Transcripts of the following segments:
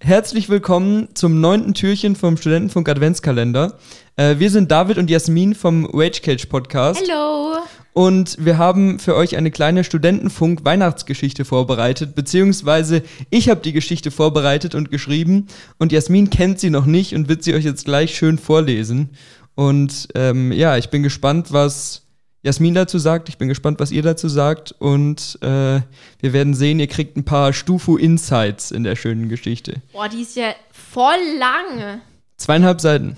Herzlich willkommen zum neunten Türchen vom Studentenfunk Adventskalender. Äh, wir sind David und Jasmin vom Wage Cage Podcast. Hallo. Und wir haben für euch eine kleine Studentenfunk Weihnachtsgeschichte vorbereitet, beziehungsweise ich habe die Geschichte vorbereitet und geschrieben und Jasmin kennt sie noch nicht und wird sie euch jetzt gleich schön vorlesen. Und ähm, ja, ich bin gespannt, was Jasmin dazu sagt. Ich bin gespannt, was ihr dazu sagt. Und äh, wir werden sehen, ihr kriegt ein paar Stufu-Insights in der schönen Geschichte. Boah, die ist ja voll lang. Zweieinhalb Seiten.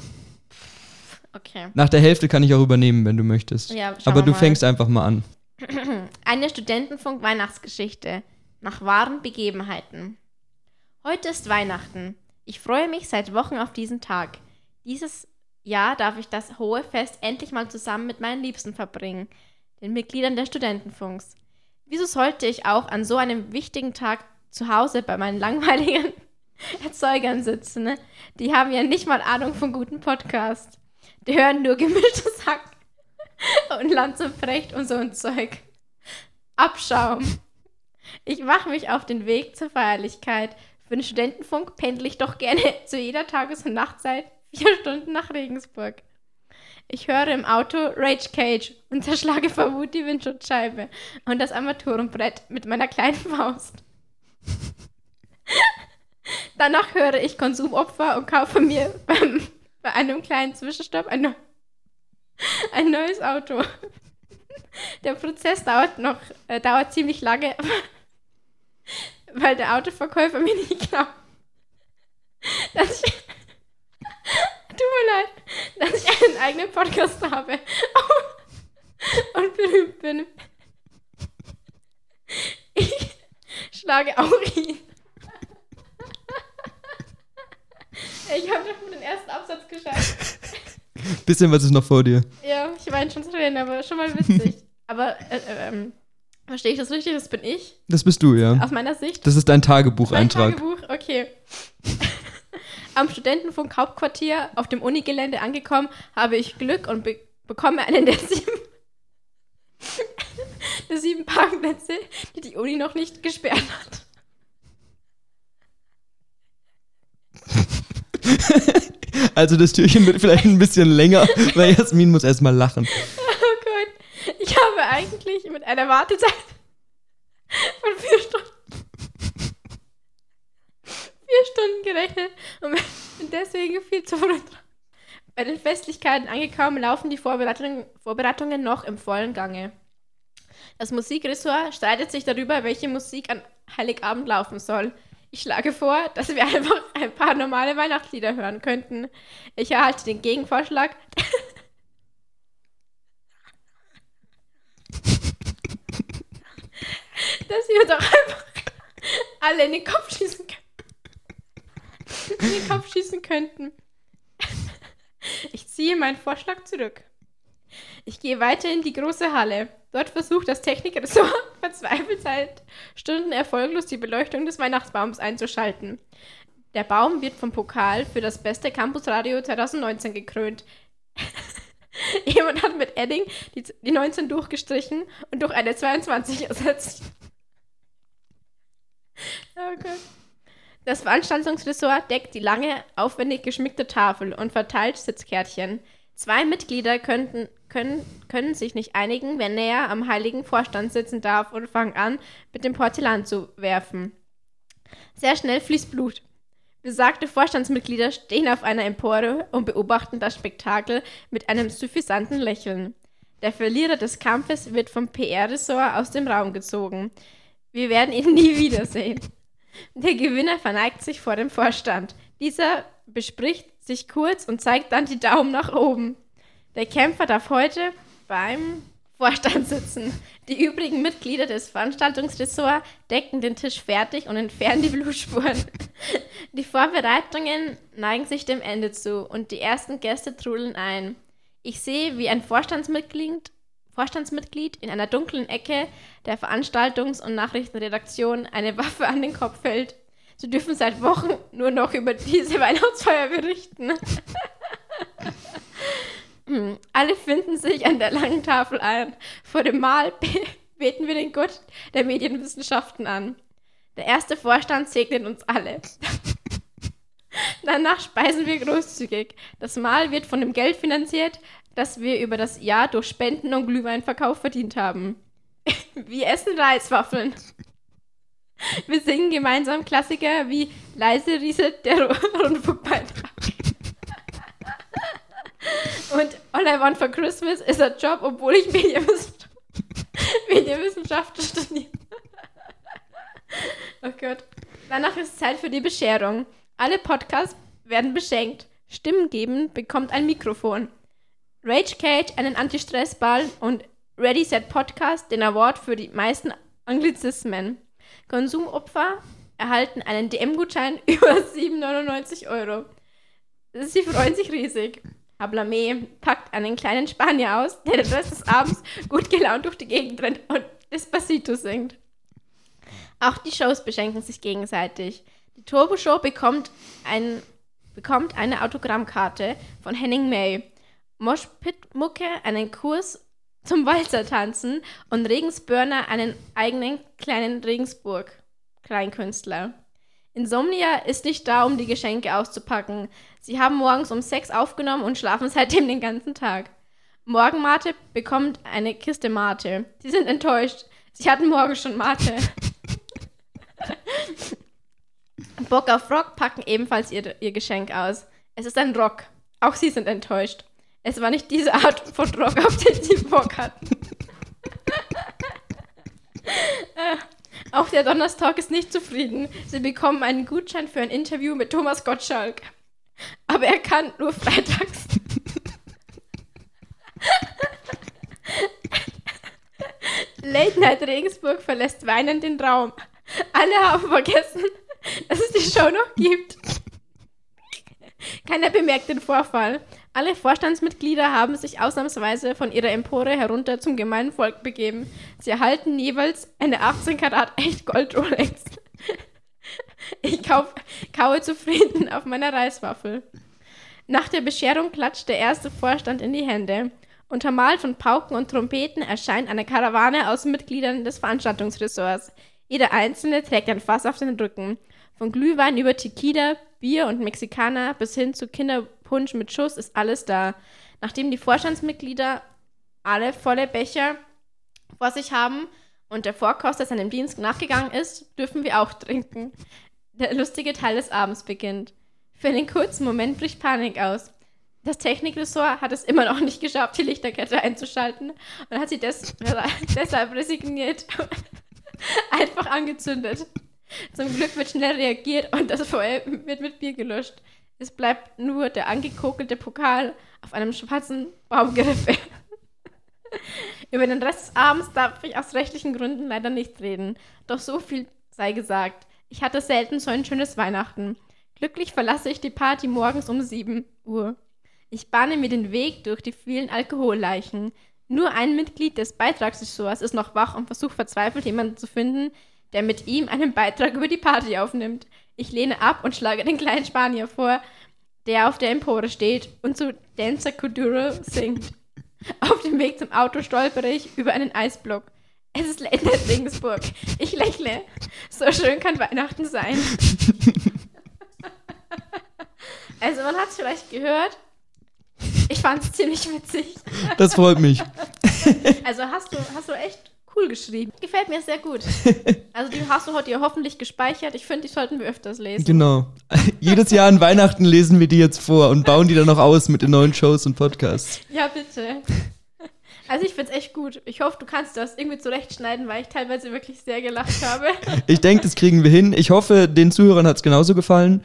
Okay. Nach der Hälfte kann ich auch übernehmen, wenn du möchtest. Ja, Aber du mal. fängst einfach mal an. Eine Studentenfunk-Weihnachtsgeschichte nach wahren Begebenheiten. Heute ist Weihnachten. Ich freue mich seit Wochen auf diesen Tag. Dieses Jahr darf ich das hohe Fest endlich mal zusammen mit meinen Liebsten verbringen, den Mitgliedern der Studentenfunks. Wieso sollte ich auch an so einem wichtigen Tag zu Hause bei meinen langweiligen Erzeugern sitzen? Ne? Die haben ja nicht mal Ahnung von guten Podcast. Die hören nur gemischtes Hack und Lanz und Frecht und so ein Zeug. Abschaum. Ich mache mich auf den Weg zur Feierlichkeit. Für den Studentenfunk pendle ich doch gerne zu jeder Tages- und Nachtzeit vier Stunden nach Regensburg. Ich höre im Auto Rage Cage und zerschlage vor Wut die Windschutzscheibe und das Armaturenbrett mit meiner kleinen Faust. Danach höre ich Konsumopfer und kaufe mir beim, bei einem kleinen Zwischenstopp ein, ein neues Auto. Der Prozess dauert noch, äh, dauert ziemlich lange, weil der Autoverkäufer mir nicht glaubt, dass ich, tut mir leid, dass ich einen Podcast habe und berühmt bin. Ich schlage auch ihn. Ich habe doch nur den ersten Absatz geschafft. Bisschen was ist noch vor dir. Ja, ich meine schon drin, aber schon mal witzig. aber äh, äh, ähm, verstehe ich das richtig? Das bin ich Das bist du, ja. aus meiner Sicht. Das ist dein Mein Tagebucheintrag. Tagebuch, okay. Am Studentenfunk Hauptquartier auf dem Unigelände angekommen, habe ich Glück und be bekomme einen der sieben, der sieben Parkplätze, die die Uni noch nicht gesperrt hat. Also das Türchen wird vielleicht ein bisschen länger, weil Jasmin muss erstmal lachen. Oh Gott. Ich habe eigentlich mit einer Wartezeit von vier Stunden, vier Stunden gerechnet und deswegen viel zu früh dran. Bei den Festlichkeiten angekommen, laufen die Vorbereitungen, Vorbereitungen noch im vollen Gange. Das Musikressort streitet sich darüber, welche Musik an Heiligabend laufen soll. Ich schlage vor, dass wir einfach ein paar normale Weihnachtslieder hören könnten. Ich erhalte den Gegenvorschlag, dass wir doch einfach alle in den Kopf schießen. Den Kopf schießen könnten. Ich ziehe meinen Vorschlag zurück. Ich gehe weiter in die große Halle. Dort versucht das Technikressort verzweifelt seit Stunden erfolglos die Beleuchtung des Weihnachtsbaums einzuschalten. Der Baum wird vom Pokal für das beste Campusradio 2019 gekrönt. Jemand hat mit Edding die, die 19 durchgestrichen und durch eine 22 ersetzt. Oh Gott. Das Veranstaltungsressort deckt die lange, aufwendig geschmückte Tafel und verteilt Sitzkärtchen. Zwei Mitglieder könnten, können, können sich nicht einigen, wer näher am heiligen Vorstand sitzen darf und fangen an, mit dem Porzellan zu werfen. Sehr schnell fließt Blut. Besagte Vorstandsmitglieder stehen auf einer Empore und beobachten das Spektakel mit einem suffisanten Lächeln. Der Verlierer des Kampfes wird vom PR-Ressort aus dem Raum gezogen. Wir werden ihn nie wiedersehen. Der Gewinner verneigt sich vor dem Vorstand. Dieser bespricht sich kurz und zeigt dann die Daumen nach oben. Der Kämpfer darf heute beim Vorstand sitzen. Die übrigen Mitglieder des Veranstaltungsressorts decken den Tisch fertig und entfernen die Blutspuren. Die Vorbereitungen neigen sich dem Ende zu und die ersten Gäste trudeln ein. Ich sehe, wie ein Vorstandsmitglied, Vorstandsmitglied in einer dunklen Ecke der Veranstaltungs- und Nachrichtenredaktion eine Waffe an den Kopf hält. Sie dürfen seit Wochen nur noch über diese Weihnachtsfeier berichten. Alle finden sich an der langen Tafel ein. Vor dem Mahl be beten wir den Gott der Medienwissenschaften an. Der erste Vorstand segnet uns alle. Danach speisen wir großzügig. Das Mahl wird von dem Geld finanziert, das wir über das Jahr durch Spenden und Glühweinverkauf verdient haben. wir essen Reiswaffeln. Wir singen gemeinsam Klassiker wie Leise rieselt der Rundfunkbeitrag. Und All I Want for Christmas ist ein Job, obwohl ich Medienwissenschaft, Medienwissenschaft studiere. oh Gott. Danach ist Zeit für die Bescherung. Alle Podcasts werden beschenkt. Stimmen geben bekommt ein Mikrofon. Rage Cage einen Anti-Stress-Ball und Ready Set Podcast den Award für die meisten Anglizismen. Konsumopfer erhalten einen DM-Gutschein über 7,99 Euro. Sie freuen sich riesig. Hablamé packt einen kleinen Spanier aus, der den Rest des Abends gut gelaunt durch die Gegend rennt und Despacito singt. Auch die Shows beschenken sich gegenseitig. Die Turbo Show bekommt, ein, bekommt eine Autogrammkarte von Henning May. Moshpit Mucke einen Kurs zum Walzertanzen und Regensburner einen eigenen kleinen Regensburg-Kleinkünstler. Insomnia ist nicht da, um die Geschenke auszupacken. Sie haben morgens um sechs aufgenommen und schlafen seitdem den ganzen Tag. Morgenmate bekommt eine Kiste Mate. Sie sind enttäuscht. Sie hatten morgen schon Mate. Bock auf Rock packen ebenfalls ihr, ihr Geschenk aus. Es ist ein Rock. Auch sie sind enttäuscht. Es war nicht diese Art von Rock, auf den sie Bock hatten. äh, auch der Donnerstag ist nicht zufrieden. Sie bekommen einen Gutschein für ein Interview mit Thomas Gottschalk. Aber er kann nur freitags. Late Night Regensburg verlässt weinend den Raum. Alle haben vergessen, dass es die Show noch gibt. Keiner bemerkt den Vorfall. Alle Vorstandsmitglieder haben sich ausnahmsweise von ihrer Empore herunter zum gemeinen Volk begeben. Sie erhalten jeweils eine 18 Karat echt Gold Rolex. Ich kauf, kaue zufrieden auf meiner Reiswaffel. Nach der Bescherung klatscht der erste Vorstand in die Hände. Untermalt von Pauken und Trompeten erscheint eine Karawane aus Mitgliedern des Veranstaltungsressorts. Jeder Einzelne trägt ein Fass auf den Rücken. Von Glühwein über Tequila, Bier und Mexikaner bis hin zu Kinderpunsch mit Schuss ist alles da. Nachdem die Vorstandsmitglieder alle volle Becher vor sich haben und der Vorkoster seinem Dienst nachgegangen ist, dürfen wir auch trinken. Der lustige Teil des Abends beginnt. Für einen kurzen Moment bricht Panik aus. Das Technikressort hat es immer noch nicht geschafft, die Lichterkette einzuschalten und hat sie des deshalb resigniert einfach angezündet. Zum Glück wird schnell reagiert und das Feuer wird mit Bier gelöscht. Es bleibt nur der angekokelte Pokal auf einem schwarzen Baumgerippe. Über den Rest des Abends darf ich aus rechtlichen Gründen leider nicht reden. Doch so viel sei gesagt. Ich hatte selten so ein schönes Weihnachten. Glücklich verlasse ich die Party morgens um 7 Uhr. Ich bahne mir den Weg durch die vielen Alkoholleichen. Nur ein Mitglied des Beitragsressorts ist noch wach und versucht verzweifelt jemanden zu finden, der mit ihm einen Beitrag über die Party aufnimmt. Ich lehne ab und schlage den kleinen Spanier vor, der auf der Empore steht und zu Dancer Kuduro singt. Auf dem Weg zum Auto stolpere ich über einen Eisblock. Es ist Night Regensburg. Ich lächle. So schön kann Weihnachten sein. also man hat es vielleicht gehört. Ich fand es ziemlich witzig. Das freut mich. Also hast du, hast du echt cool geschrieben. Gefällt mir sehr gut. Also die hast du heute ja hoffentlich gespeichert. Ich finde, die sollten wir öfters lesen. Genau. Jedes Jahr an Weihnachten lesen wir die jetzt vor und bauen die dann noch aus mit den neuen Shows und Podcasts. Ja, bitte. Also ich finde es echt gut. Ich hoffe, du kannst das irgendwie zurechtschneiden, weil ich teilweise wirklich sehr gelacht habe. Ich denke, das kriegen wir hin. Ich hoffe, den Zuhörern hat es genauso gefallen.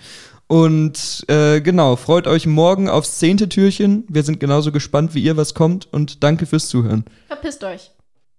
Und äh, genau, freut euch morgen aufs zehnte Türchen. Wir sind genauso gespannt wie ihr, was kommt. Und danke fürs Zuhören. Verpisst euch.